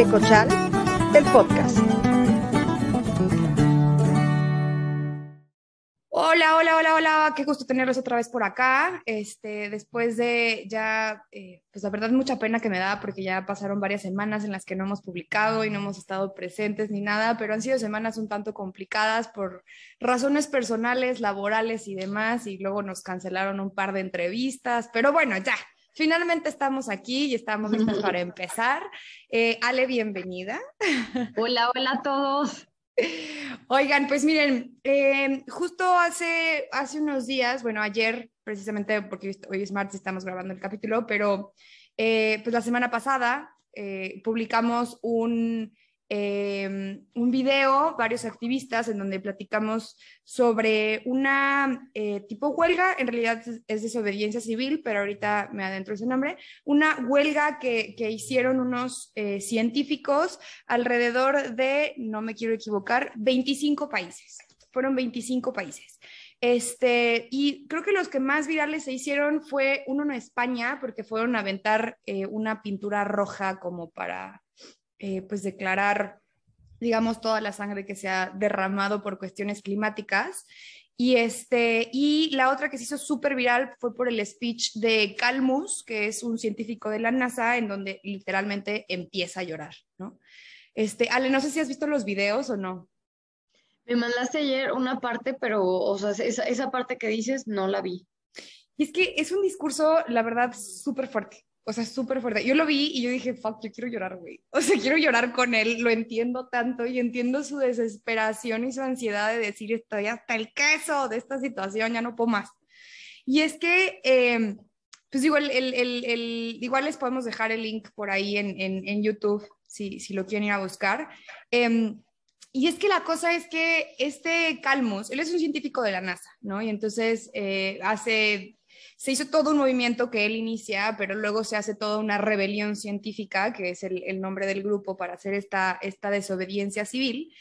Ecochal, el podcast. Hola, hola, hola, hola, qué gusto tenerlos otra vez por acá. Este, después de ya, eh, pues la verdad mucha pena que me da porque ya pasaron varias semanas en las que no hemos publicado y no hemos estado presentes ni nada, pero han sido semanas un tanto complicadas por razones personales, laborales y demás, y luego nos cancelaron un par de entrevistas, pero bueno, ya, Finalmente estamos aquí y estamos listos para empezar. Eh, Ale, bienvenida. Hola, hola a todos. Oigan, pues miren, eh, justo hace, hace unos días, bueno, ayer precisamente, porque hoy es martes, estamos grabando el capítulo, pero eh, pues la semana pasada publicamos un Em, un video, varios activistas, en donde platicamos sobre una eh, tipo huelga, en realidad es desobediencia civil, pero ahorita me adentro ese nombre, una huelga que, que hicieron unos eh, científicos alrededor de, no me quiero equivocar, 25 países. Fueron 25 países. Este, y creo que los que más virales se hicieron fue uno en España, porque fueron a aventar eh, una pintura roja como para eh, pues declarar, digamos, toda la sangre que se ha derramado por cuestiones climáticas. Y, este, y la otra que se hizo súper viral fue por el speech de Calmus, que es un científico de la NASA, en donde literalmente empieza a llorar, ¿no? Este, Ale, no sé si has visto los videos o no. Me mandaste ayer una parte, pero, o sea, esa, esa parte que dices no la vi. Y es que es un discurso, la verdad, súper fuerte o sea, súper fuerte. Yo lo vi y yo dije, fuck, yo quiero llorar, güey. O sea, quiero llorar con él, lo entiendo tanto y entiendo su desesperación y su ansiedad de decir, estoy hasta el queso de esta situación, ya no puedo más. Y es que, eh, pues igual, el, el, el, igual les podemos dejar el link por ahí en, en, en YouTube, si, si, lo quieren ir a buscar. Eh, y es que la cosa es que este Calmus, él es un científico de la NASA, ¿no? Y entonces eh, hace se hizo todo un movimiento que él inicia, pero luego se hace toda una rebelión científica, que es el, nombre del grupo para hacer esta, esta desobediencia civil.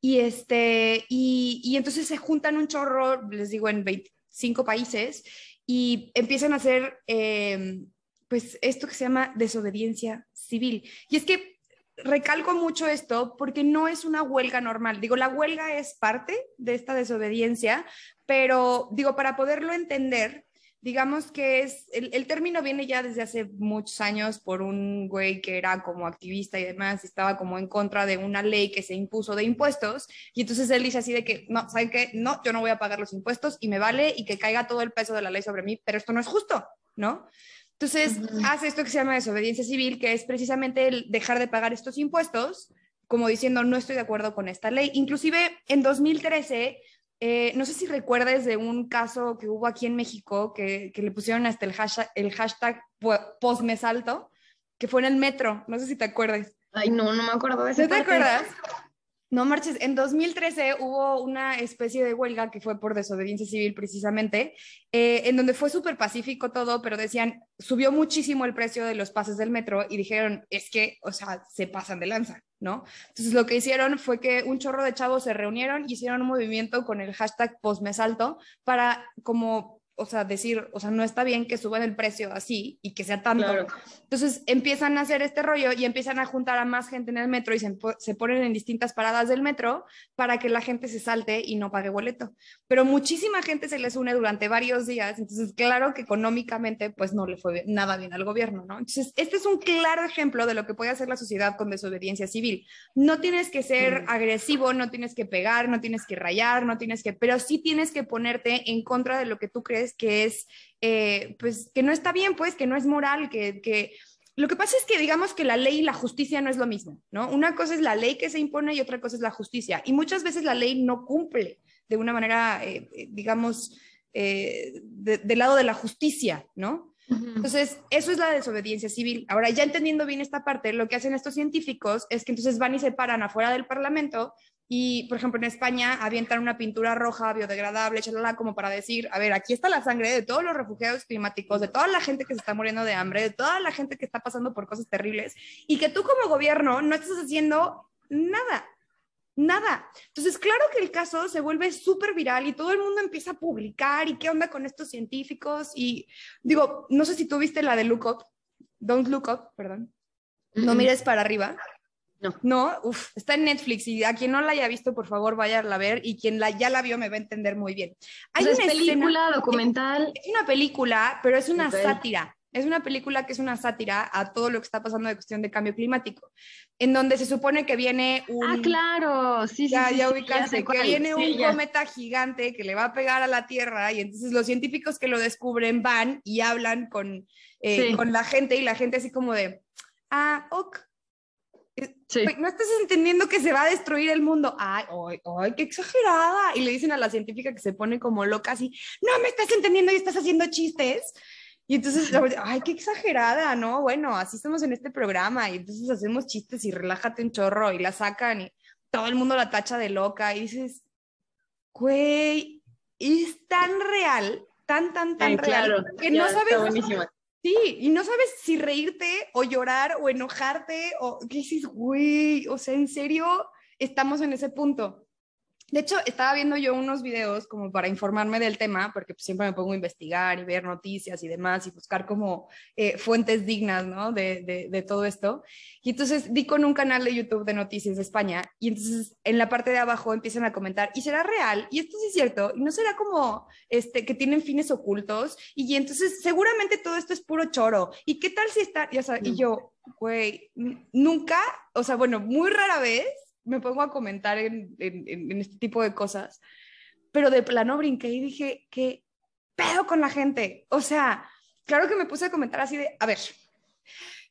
Y, este, y, entonces se juntan un chorro, les digo, en 25 países y empiezan a hacer em, pues esto que se llama desobediencia civil. Y es que recalco mucho esto porque no es una huelga normal. Digo, la huelga es parte de esta desobediencia, pero digo, para poderlo entender, digamos que es, el, término viene ya desde hace muchos años por un güey que era como activista y demás, estaba como en contra de una ley que se impuso de impuestos, y entonces él dice así de que, no, ¿saben qué? No, yo no voy a pagar los impuestos y me vale y que caiga todo el peso de la ley sobre mí, pero esto no es justo, ¿no? Entonces hace esto que se llama desobediencia civil, que es precisamente el dejar de pagar estos impuestos, como diciendo, no estoy de acuerdo con esta ley. Inclusive en 2013 eh, no sé si recuerdes de un caso que hubo aquí en México que, le pusieron hasta el hashtag, el hashtag postmesalto, que fue en el metro. No sé si te acuerdas. Ay, no, no me acuerdo de ese. ¿No te acuerdas? No marches, en 2013 hubo una especie de huelga que fue por desobediencia civil precisamente, eh, en donde fue súper pacífico todo, pero decían, subió muchísimo el precio de los pases del metro y dijeron, es que, o sea, se pasan de lanza, ¿no? Entonces lo que hicieron fue que un chorro de chavos se reunieron y hicieron un movimiento con el hashtag postmesalto para como o sea, decir, o sea, no está bien que suban el precio así y que sea tanto. Entonces empiezan a hacer este rollo y empiezan a juntar a más gente en el metro y se, se, ponen en distintas paradas del metro para que la gente se salte y no pague boleto. Pero muchísima gente se les une durante varios días, entonces claro que económicamente pues no le fue nada bien al gobierno, ¿no? Entonces este es un claro ejemplo de lo que puede hacer la sociedad con desobediencia civil. No tienes que ser agresivo, no tienes que pegar, no tienes que rayar, no tienes que, pero sí tienes que ponerte en contra de lo que tú crees que es, eh, pues, que no está bien, pues, que no es moral, que, que... Lo que pasa es que digamos que la ley y la justicia no es lo mismo, ¿no? Una cosa es la ley que se impone y otra cosa es la justicia. Y muchas veces la ley no cumple de una manera, eh, eh, digamos, del lado de la justicia, ¿no? Entonces, eso es la desobediencia civil. Ahora, ya entendiendo bien esta parte, lo que hacen estos científicos es que entonces van y se paran afuera del Parlamento y, por ejemplo, en España avientan una pintura roja biodegradable, chalala, como para decir, a ver, aquí está la sangre de todos los refugiados climáticos, de toda la gente que se está muriendo de hambre, de toda la gente que está pasando por cosas terribles, y que tú como gobierno no estás haciendo nada, nada. Entonces, claro que el caso se vuelve súper viral y todo el mundo empieza a publicar y qué onda con estos científicos. Y digo, no sé si tú viste la de Look Up, Don't Look Up, perdón. No mires para arriba. No. No, Uf, está en Netflix y a quien no la haya visto, por favor, váyanla a ver y quien la, ya la vio me va a entender muy bien. Hay una película, documental. Es una película, pero es una sátira. Es una película que es una sátira a todo lo que está pasando de cuestión de cambio climático, en donde se supone que viene un... Ah, claro, sí, sí. Ya, sí, ya sí, que viene Sí, un ya. cometa gigante que le va a pegar a la Tierra y entonces los científicos que lo descubren van y hablan con, eh, Sí. con la gente y la gente así como de, ah, ok, Sí. No estás entendiendo que se va a destruir el mundo. Ay, ay, ay, qué exagerada. Y le dicen a la científica que se pone como loca así, no me estás entendiendo y estás haciendo chistes. Y entonces, ay, qué exagerada, ¿no? Bueno, así estamos en este programa y entonces hacemos chistes y relájate un chorro y la sacan y todo el mundo la tacha de loca y dices, güey, es tan real, tan, tan, tan real, claro. que ya, no sabes. Sí, y no sabes si reírte o llorar o enojarte o qué dices, güey, o sea, en serio, estamos en ese punto. De hecho, estaba viendo yo unos videos como para informarme del tema, porque pues, siempre me pongo a investigar y ver noticias y demás y buscar como eh, fuentes dignas, ¿no? De, de, de todo esto. Y entonces di con un canal de YouTube de noticias de España y entonces en la parte de abajo empiezan a comentar, ¿y será real? ¿Y esto sí es cierto? ¿Y no será como este, que tienen fines ocultos? Y entonces seguramente todo esto es puro choro. ¿Y qué tal si está? Sabes, y Mm. yo, güey, nunca, o sea, bueno, muy rara vez me pongo a comentar en, en, este tipo de cosas, pero de plano brinqué y dije, ¿qué pedo con la gente? O sea, claro que me puse a comentar así de, a ver,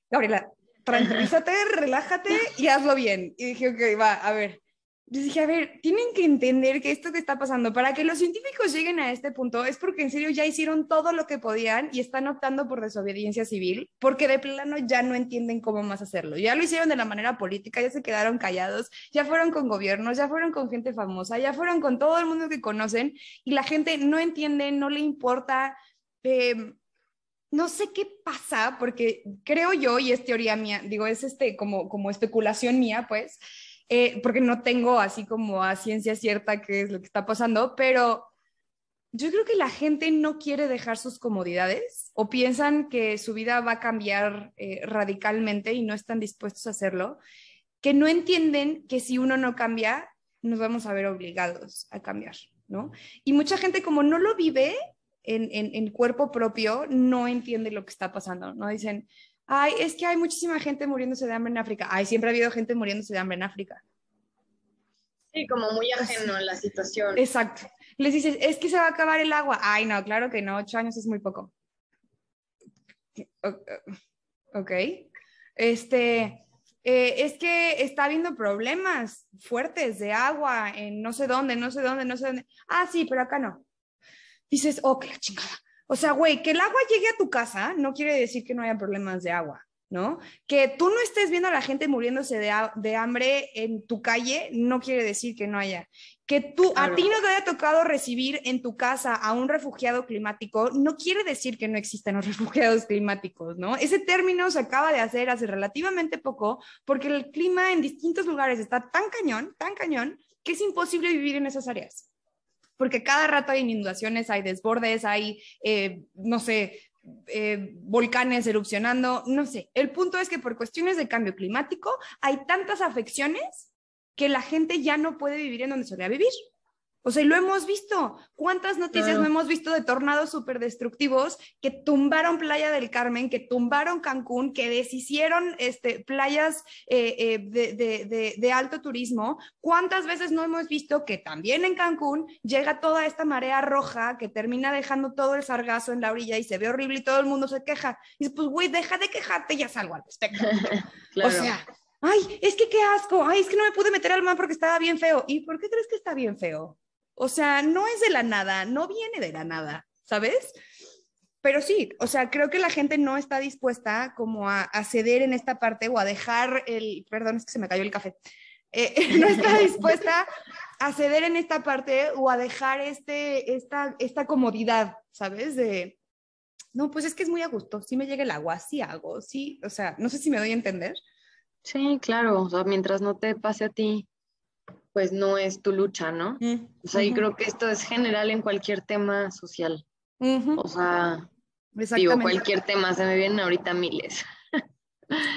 Gabriela, tranquilízate, relájate y hazlo bien. Y dije, ok, va, a ver. Yo dije, a ver, tienen que entender que esto que está pasando, para que los científicos lleguen a este punto, es porque en serio ya hicieron todo lo que podían y están optando por desobediencia civil, porque de plano ya no entienden cómo más hacerlo. Ya lo hicieron de la manera política, ya se quedaron callados, ya fueron con gobiernos, ya fueron con gente famosa, ya fueron con todo el mundo que conocen y la gente no entiende, no le importa. eh, no sé qué pasa, porque creo yo, y es teoría mía, digo, es este como, como especulación mía, pues, eh, porque no tengo así como a ciencia cierta qué es lo que está pasando, pero yo creo que la gente no quiere dejar sus comodidades o piensan que su vida va a cambiar eh, radicalmente y no están dispuestos a hacerlo, que no entienden que si uno no cambia, nos vamos a ver obligados a cambiar, ¿no? Y mucha gente como no lo vive en, cuerpo propio, no entiende lo que está pasando, ¿no? Dicen, ay, es que hay muchísima gente muriéndose de hambre en África. Ay, siempre ha habido gente muriéndose de hambre en África. Sí, como muy ajeno a la situación. Exacto. Les dices, es que se va a acabar el agua. Ay, no, claro que no, ocho años es muy poco. Ok. Este, eh, es que está habiendo problemas fuertes de agua en no sé dónde, no sé dónde, no sé dónde. Ah, sí, pero acá no. Dices, oh, que la chingada. O sea, güey, que el agua llegue a tu casa no quiere decir que no haya problemas de agua, ¿no? Que tú no estés viendo a la gente muriéndose de, de hambre en tu calle no quiere decir que no haya. Que tú, Claro. a ti no te haya tocado recibir en tu casa a un refugiado climático no quiere decir que no existan los refugiados climáticos, ¿no? Ese término se acaba de hacer hace relativamente poco porque el clima en distintos lugares está tan cañón, tan cañón, que es imposible vivir en esas áreas porque cada rato hay inundaciones, hay desbordes, hay, eh, no sé, eh, volcanes erupcionando, no sé. El punto es que por cuestiones de cambio climático hay tantas afecciones que la gente ya no puede vivir en donde solía vivir. O sea, y lo hemos visto. ¿Cuántas noticias no hemos visto de tornados súper destructivos que tumbaron Playa del Carmen, que tumbaron Cancún, que deshicieron este, playas eh, eh, de, de- de- de alto turismo? ¿Cuántas veces no hemos visto que también en Cancún llega toda esta marea roja que termina dejando todo el sargazo en la orilla y se ve horrible y todo el mundo se queja? Y dices, pues, güey, deja de quejarte y ya salgo al respecto. Claro. O sea, ay, es que qué asco, ay, es que no me pude meter al mar porque estaba bien feo. ¿Y por qué crees que está bien feo? O sea, no es de la nada, no viene de la nada, ¿sabes? Pero sí, o sea, creo que la gente no está dispuesta como a, ceder en esta parte o a dejar el, perdón, es que se me cayó el café, Eh, no está dispuesta a ceder en esta parte o a dejar este, esta, esta comodidad, ¿sabes? De, no, pues es que es muy a gusto, sí me llega el agua, sí hago, sí, o sea, no sé si me doy a entender. Sí, claro. O sea, mientras no te pase a ti, pues no es tu lucha, ¿no? O sea, y Ujú, creo que esto es general en cualquier tema social. ujú, O sea, digo, cualquier tema, se me vienen ahorita miles.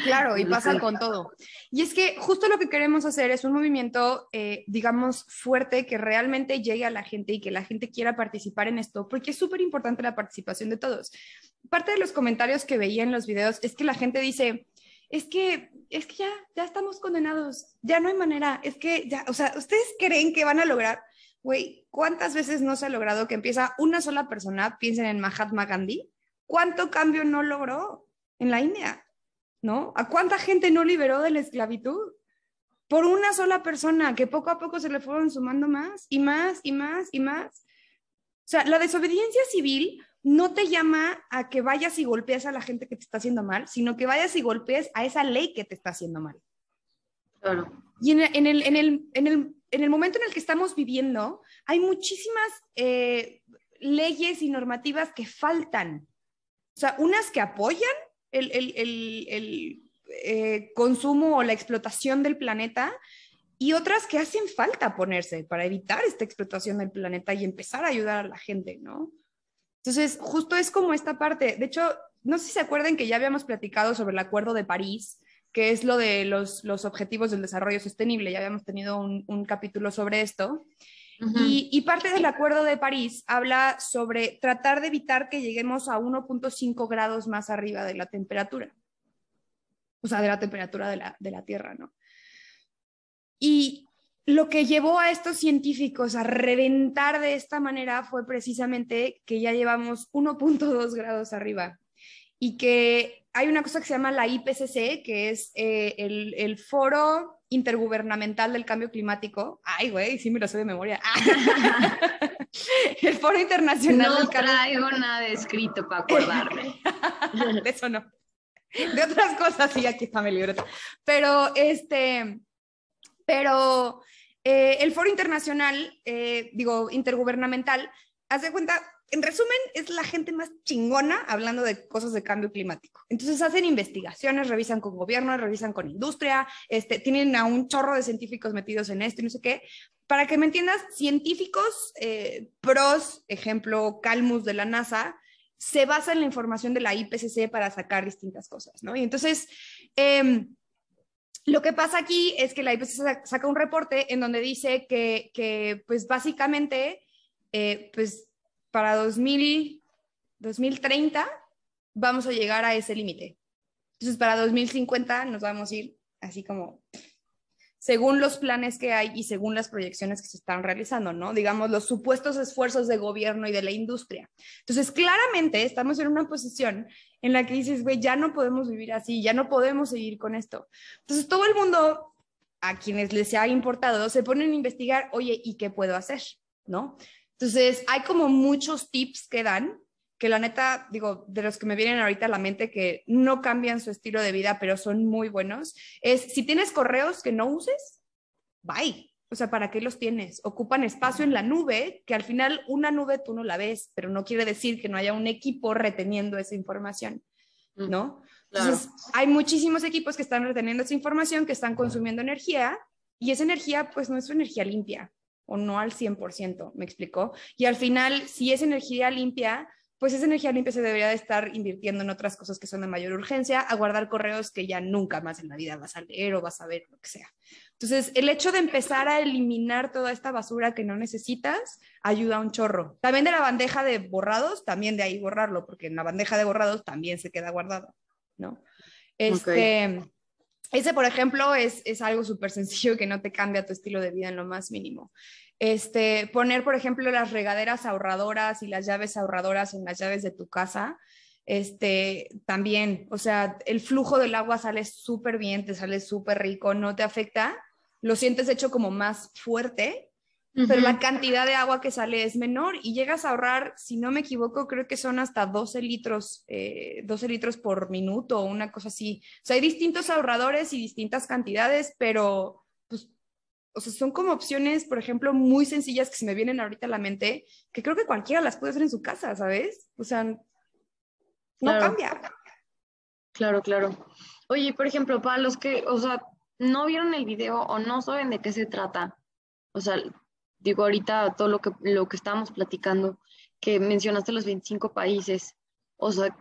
Claro, y pasa con todo. Y es que justo lo que queremos hacer es un movimiento, eh, digamos, fuerte que realmente llegue a la gente y que la gente quiera participar en esto, porque es súper importante la participación de todos. Parte de los comentarios que veía en los videos es que la gente dice, es que, es que ya, ya estamos condenados, ya no hay manera, es que ya, o sea, ¿ustedes creen que van a lograr? Güey, ¿cuántas veces no se ha logrado que empieza una sola persona, piensen en Mahatma Gandhi? ¿Cuánto cambio no logró en la India? ¿no? ¿A cuánta gente no liberó de la esclavitud? Por una sola persona, que poco a poco se le fueron sumando más y más y más y más. O sea, la desobediencia civil no te llama a que vayas y golpees a la gente que te está haciendo mal, sino que vayas y golpees a esa ley que te está haciendo mal. Claro. Y en, el, en, el, en, el, en, el, momento en el que estamos viviendo, hay muchísimas eh, leyes y normativas que faltan. O sea, unas que apoyan el, eh, consumo o la explotación del planeta y otras que hacen falta ponerse para evitar esta explotación del planeta y empezar a ayudar a la gente, ¿no? Entonces, justo es como esta parte. De hecho, no sé si se acuerdan que ya habíamos platicado sobre el Acuerdo de París, que es lo de los, objetivos del desarrollo sostenible. Ya habíamos tenido un, un capítulo sobre esto y, parte del Acuerdo de París habla sobre tratar de evitar que lleguemos a 1.5 grados más arriba de la temperatura, o sea, de la temperatura de la, de la Tierra, ¿no? Y lo que llevó a estos científicos a reventar de esta manera fue precisamente que ya llevamos 1.2 grados arriba y que hay una cosa que se llama la IPCC, que es eh, el, el, foro intergubernamental del cambio climático. Ay, güey, sí me lo sé de memoria. el foro internacional no del cambio traigo nada escrito para acordarme. de eso no. De otras cosas sí, aquí está mi libreta. Pero este, pero eh, el foro internacional, eh, digo, intergubernamental, haz de cuenta, en resumen, es la gente más chingona hablando de cosas de cambio climático. Entonces hacen investigaciones, revisan con gobierno, revisan con industria, este, tienen a un chorro de científicos metidos en esto y no sé qué. Para que me entiendas, científicos eh, pros, ejemplo, Calmus de la NASA, se basa en la información de la IPCC para sacar distintas cosas, ¿no? Y entonces, em, lo que pasa aquí es que la IPCC saca un reporte en donde dice que, pues básicamente, eh, pues para 2000, 2030 vamos a llegar a ese límite. Entonces, para 2050 nos vamos a ir así como según los planes que hay y según las proyecciones que se están realizando, ¿no? Digamos, los supuestos esfuerzos de gobierno y de la industria. Entonces, claramente estamos en una posición en la que dices, güey, ya no podemos vivir así, ya no podemos seguir con esto. Entonces, todo el mundo, a quienes les ha importado, se ponen a investigar, oye, ¿y qué puedo hacer? ¿No? Entonces, hay como muchos tips que dan, que la neta, digo, de los que me vienen ahorita a la mente que no cambian su estilo de vida, pero son muy buenos, es si tienes correos que no uses, bye. O sea, ¿para qué los tienes? Ocupan espacio en la nube, que al final una nube tú no la ves, pero no quiere decir que no haya un equipo reteniendo esa información, mm, ¿no? Entonces, hay muchísimos equipos que están reteniendo esa información, que están consumiendo energía, y esa energía, pues no es energía limpia o no al 100%, ¿me explicó? Y al final, si es energía limpia, pues esa energía limpia se debería de estar invirtiendo en otras cosas que son de mayor urgencia, a guardar correos que ya nunca más en la vida vas a leer o vas a ver, lo que sea. Entonces, el hecho de empezar a eliminar toda esta basura que no necesitas ayuda a un chorro. También de la bandeja de borrados, también de ahí borrarlo, porque en la bandeja de borrados también se queda guardado, ¿no? Este, ese, por ejemplo, es, es algo súper sencillo que no te cambia tu estilo de vida en lo más mínimo. Este, poner, por ejemplo, las regaderas ahorradoras y las llaves ahorradoras en las llaves de tu casa, este, también, o sea, el flujo del agua sale súper bien, te sale súper rico, no te afecta, lo sientes hecho como más fuerte pero la cantidad de agua que sale es menor y llegas a ahorrar, si no me equivoco, creo que son hasta 12 litros, eh, 12 litros por minuto o una cosa así. O sea, hay distintos ahorradores y distintas cantidades, pero pues, o sea, son como opciones, por ejemplo, muy sencillas que se me vienen ahorita a la mente, que creo que cualquiera las puede hacer en su casa, ¿sabes? O sea, no cambia. Claro, claro. Oye, por ejemplo, para los que, o sea, no vieron el video o no saben de qué se trata, o sea, digo ahorita todo lo que, lo que estábamos platicando, que mencionaste los 25 países, o sea,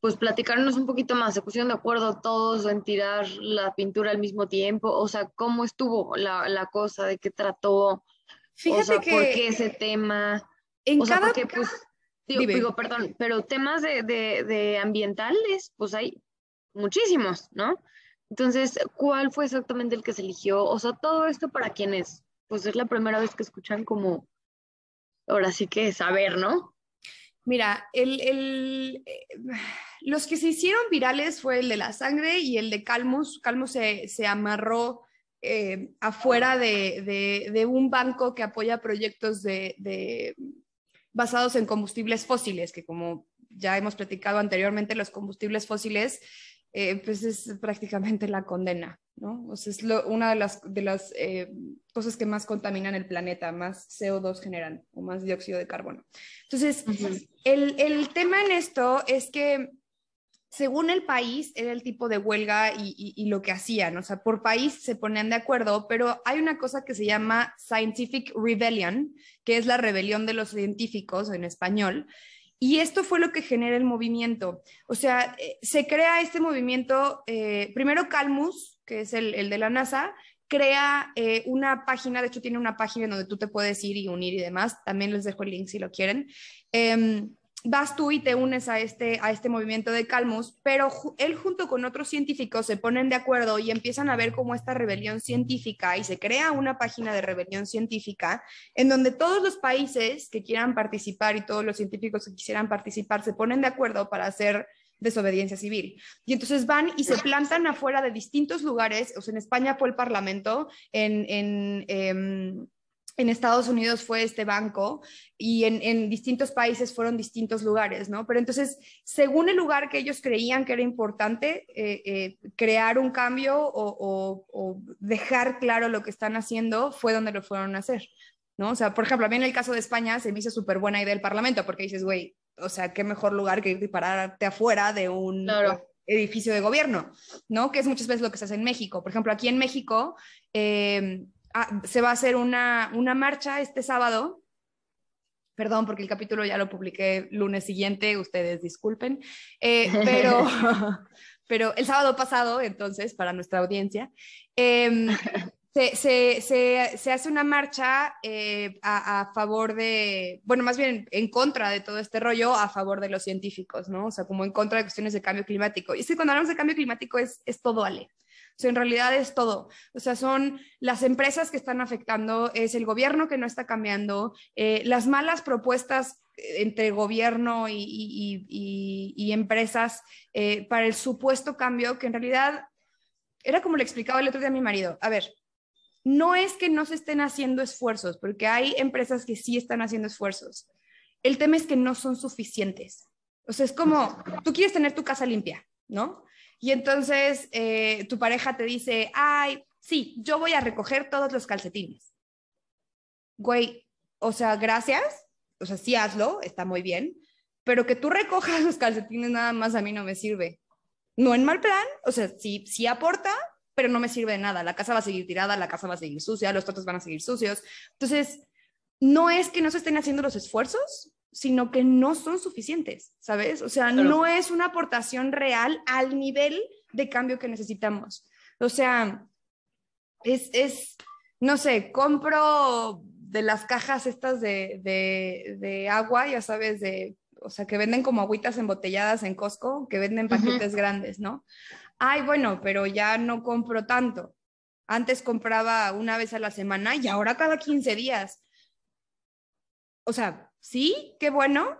pues platicarnos un poquito más, se pusieron de acuerdo todos en tirar la pintura al mismo tiempo, o sea, cómo estuvo la, la cosa, de qué trató, Fíjate o sea, que por qué ese tema, en o sea, cada porque pues, digo, digo, perdón, pero temas de, de, de ambientales, pues hay muchísimos, ¿no? Entonces, ¿cuál fue exactamente el que se eligió? O sea, todo esto para quienes, pues es la primera vez que escuchan como, ahora sí que saber, ¿no? Mira, el, eh, los que se hicieron virales fue el de la sangre y el de Calmus. Calmus se, se amarró eh, afuera de, de- de un banco que apoya proyectos de, de- basados en combustibles fósiles, que como ya hemos platicado anteriormente, los combustibles fósiles, eh, pues es prácticamente la condena, ¿no? O sea, es lo- una de las, de las eh, cosas que más contaminan el planeta, más CO2 generan, o más dióxido de carbono. Entonces, el, el tema en esto es que según el país era el tipo de huelga y, y- y lo que hacían, o sea, por país se ponían de acuerdo, pero hay una cosa que se llama Scientific Rebellion, que es la rebelión de los científicos en español, y esto fue lo que genera el movimiento. O sea, eh, se crea este movimiento, eh, primero Calmus, que es el, el de la NASA, crea eh, una página, de hecho tiene una página donde tú te puedes ir y unir y demás, también les dejo el link si lo quieren. Em, vas tú y te unes a este, a este movimiento de Calmus, pero él junto con otros científicos se ponen de acuerdo y empiezan a ver cómo esta rebelión científica y se crea una página de rebelión científica en donde todos los países que quieran participar y todos los científicos que quisieran participar se ponen de acuerdo para hacer desobediencia civil. Y entonces van y se plantan afuera de distintos lugares, o sea, en España fue el Parlamento, en, en, em, en Estados Unidos fue este banco y en, en distintos países fueron distintos lugares, ¿no? Pero entonces, según el lugar que ellos creían que era importante, eh, eh, crear un cambio o, o- o dejar claro lo que están haciendo, fue donde lo fueron a hacer, ¿no? O sea, por ejemplo, a mí en el caso de España se me hizo súper buena idea el Parlamento, porque dices, güey, o sea, qué mejor lugar que irte y pararte afuera de un Claro. edificio de gobierno, ¿no? Que es muchas veces lo que se hace en México. Por ejemplo, aquí en México eh, ah, se va a hacer una, una marcha este sábado. Perdón, porque el capítulo ya lo publiqué lunes siguiente, ustedes disculpen, Eh, pero, pero el sábado pasado, entonces, para nuestra audiencia, em, se, se- se- se hace una marcha eh, a, a favor de, bueno, más bien en contra de todo este rollo, a favor de los científicos, ¿no? O sea, como en contra de cuestiones de cambio climático. Y es que cuando hablamos de cambio climático es, es todo, Ale. O sea, en realidad es todo. O sea, son las empresas que están afectando, es el gobierno que no está cambiando, eh, las malas propuestas eh, entre gobierno y, y- y- y empresas eh, para el supuesto cambio, que en realidad era como le explicaba el otro día a mi marido. A ver, no es que no se estén haciendo esfuerzos, porque hay empresas que sí están haciendo esfuerzos. El tema es que no son suficientes. O sea, es como, tú quieres tener tu casa limpia, ¿no? Y entonces eh, tu pareja te dice, ay, sí, yo voy a recoger todos los calcetines. Güey, o sea, gracias, o sea, sí hazlo, está muy bien, pero que tú recojas los calcetines nada más a mí no me sirve. No en mal plan, o sea, sí, sí aporta, pero no me sirve de nada. La casa va a seguir tirada, la casa va a seguir sucia, los tratos van a seguir sucios. Entonces, no es que no se estén haciendo los esfuerzos, sino que no son suficientes, ¿sabes? O sea, Claro. no es una aportación real al nivel de cambio que necesitamos. O sea, es, es no sé, compro de las cajas estas de, de, de agua, ya sabes, de, o sea, que venden como agüitas embotelladas en Costco, que venden paquetes grandes, ¿no? Ay, bueno, pero ya no compro tanto. Antes compraba una vez a la semana y ahora cada 15 días. O sea, sí, qué bueno,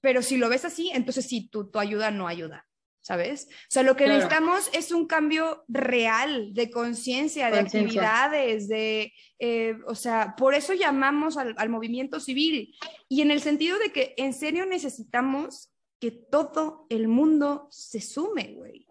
pero si lo ves así, entonces sí, tu, tu ayuda no ayuda, ¿sabes? O sea, lo que Claro. necesitamos es un cambio real de conciencia, de actividades, de, eh, o sea, por eso llamamos al, al movimiento civil y en el sentido de que en serio necesitamos que todo el mundo se sume, güey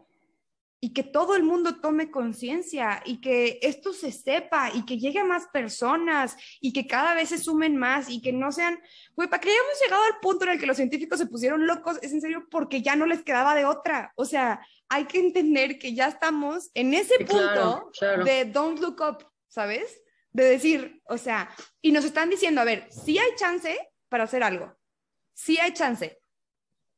y que todo el mundo tome conciencia y que esto se sepa y que llegue a más personas y que cada vez se sumen más y que no sean, güey, para que hayamos llegado al punto en el que los científicos se pusieron locos, es en serio porque ya no les quedaba de otra. O sea, hay que entender que ya estamos en ese Sí, punto claro, claro. de don't look up, ¿sabes? De decir, o sea, y nos están diciendo, a ver, sí hay chance para hacer algo, sí hay chance,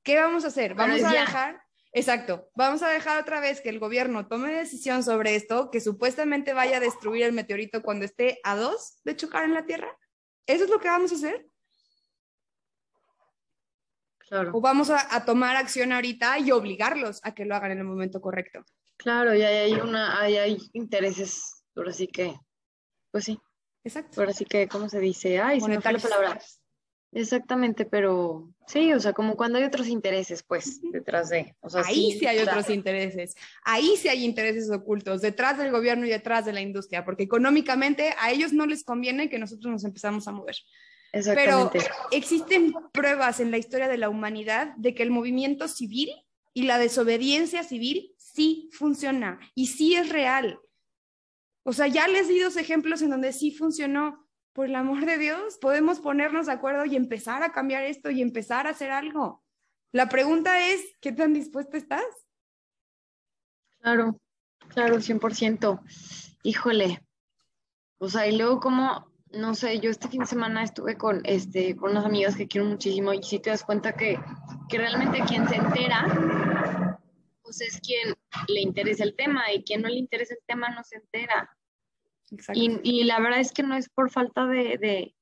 ¿qué vamos a hacer? Vamos a ya. dejar, exacto, vamos a dejar otra vez que el gobierno tome decisión sobre esto, que supuestamente vaya a destruir el meteorito cuando esté a dos de chocar en la Tierra. ¿Eso es lo que vamos a hacer? Claro. ¿O vamos a, a tomar acción ahorita y obligarlos a que lo hagan en el momento correcto? Claro, y ahí hay una, ahí hay intereses, ahora sí que, pues sí, Exacto. ahora sí que, ¿cómo se dice? Ay, se me fue la palabra. Exactamente, pero sí, o sea, como cuando hay otros intereses, pues, detrás de, o sea, Ahí sí hay claro. otros intereses. Ahí sí hay intereses ocultos detrás del gobierno y detrás de la industria, porque económicamente a ellos no les conviene que nosotros nos empezamos a mover. Pero Exactamente. existen pruebas en la historia de la humanidad de que el movimiento civil y la desobediencia civil sí funciona y sí es real. O sea, ya les di dos ejemplos en donde sí funcionó. Por el amor de Dios, podemos ponernos de acuerdo y empezar a cambiar esto y empezar a hacer algo. La pregunta es, ¿qué tan dispuesta estás? Claro, claro, 100%. Híjole. O sea, y luego como, no sé, yo este fin de semana estuve con, este, con unas amigas que quiero muchísimo y sí te das cuenta que, que realmente quien se entera, pues es quien le interesa el tema y quien no le interesa el tema no se entera. Y, y la verdad es que no es por falta de, de,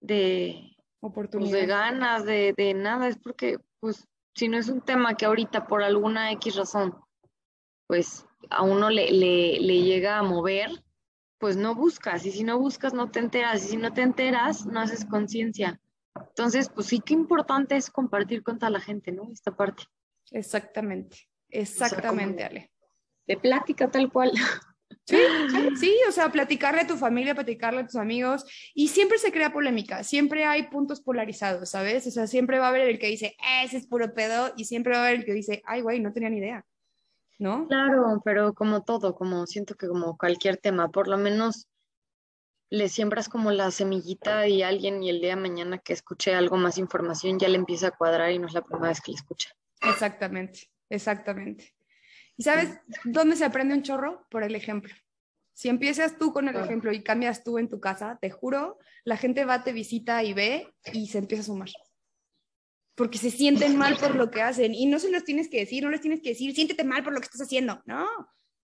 de, pues, de ganas, de, de nada, es porque, pues, si no es un tema que ahorita por alguna X razón, pues a uno le, le, le llega a mover, pues no buscas, y si no buscas no te enteras, y si no te enteras no haces conciencia. Entonces, pues sí que importante es compartir con toda la gente, ¿no? Esta parte Exactamente, exactamente, Ale. de plática tal cual. Sí, sí, o sea, platicarle a tu familia, platicarle a tus amigos, y siempre se crea polémica, siempre hay puntos polarizados, ¿sabes? O sea, siempre va a haber el que dice, ese es puro pedo, y siempre va a haber el que dice, ay, güey, no tenía ni idea, ¿no? Claro, pero como todo, como siento que como cualquier tema, por lo menos le siembras como la semillita y alguien y el día de mañana que escuche algo más información ya le empieza a cuadrar y no es la primera vez que le escucha. Exactamente, exactamente. ¿Y sabes dónde se aprende un chorro? Por el ejemplo. Si empiezas tú con el ejemplo y cambias tú en tu casa, te juro, la gente va, te visita y ve y se empieza a sumar. Porque se sienten mal por lo que hacen y no se los tienes que decir, no les tienes que decir, siéntete mal por lo que estás haciendo. No,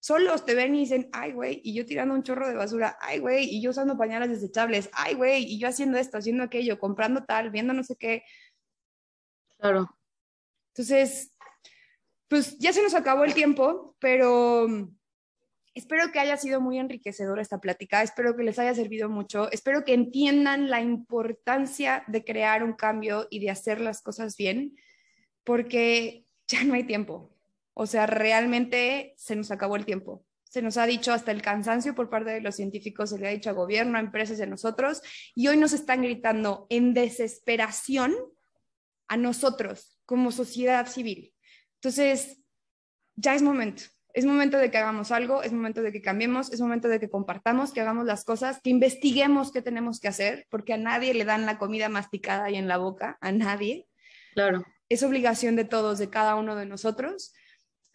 solos te ven y dicen, ay, güey, y yo tirando un chorro de basura, ay, güey, y yo usando pañales desechables, ay, güey, y yo haciendo esto, haciendo aquello, comprando tal, viendo no sé qué. Claro, Entonces, pues ya se nos acabó el tiempo, pero mm, espero que haya sido muy enriquecedora esta plática, espero que les haya servido mucho, espero que entiendan la importancia de crear un cambio y de hacer las cosas bien, porque ya no hay tiempo. O sea, realmente se nos acabó el tiempo. Se nos ha dicho hasta el cansancio por parte de los científicos, se le ha dicho a gobierno, a empresas a nosotros, y hoy nos están gritando en desesperación a nosotros como sociedad civil. Entonces, ya es momento. Es momento de que hagamos algo, es momento de que cambiemos, es momento de que compartamos, que hagamos las cosas, que investiguemos qué tenemos que hacer, porque a nadie le dan la comida masticada y en la boca, a nadie. claro. Es obligación de todos, de cada uno de nosotros.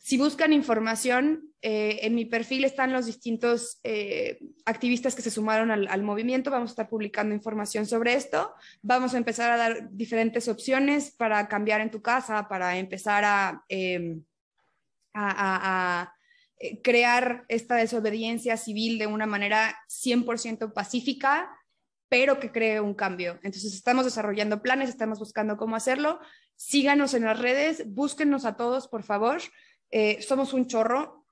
Si buscan información, eh, en mi perfil están los distintos eh, activistas que se sumaron al, al movimiento. Vamos a estar publicando información sobre esto. Vamos a empezar a dar diferentes opciones para cambiar en tu casa, para empezar a, eh, a, a- a, eh, crear esta desobediencia civil de una manera 100% pacífica, pero que cree un cambio. Entonces estamos desarrollando planes, estamos buscando cómo hacerlo. Síganos en las redes, búsquennos a todos, por favor. Eh, somos un chorro,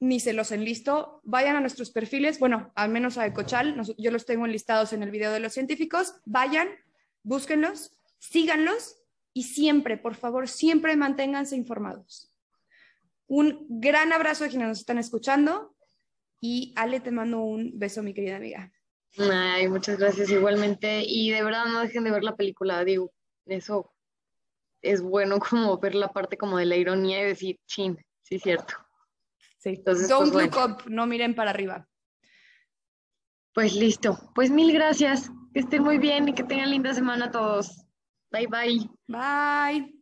ni se los enlisto. Vayan a nuestros perfiles, bueno, al menos a Ecochal, nos- yo los tengo enlistados en el video de los científicos. Vayan, búsquenlos, síganlos y siempre, por favor, siempre manténganse informados. Un gran abrazo a quienes nos están escuchando y Ale, te mando un beso, mi querida amiga. Ay, muchas gracias igualmente. Y de verdad no dejen de ver la película, digo, eso es bueno como ver la parte como de la ironía y decir, chin, sí cierto. Sí. Entonces, Don't pues, look up, no miren para arriba. Pues listo, pues mil gracias, que estén muy bien y que tengan linda semana todos. Bye bye. Bye.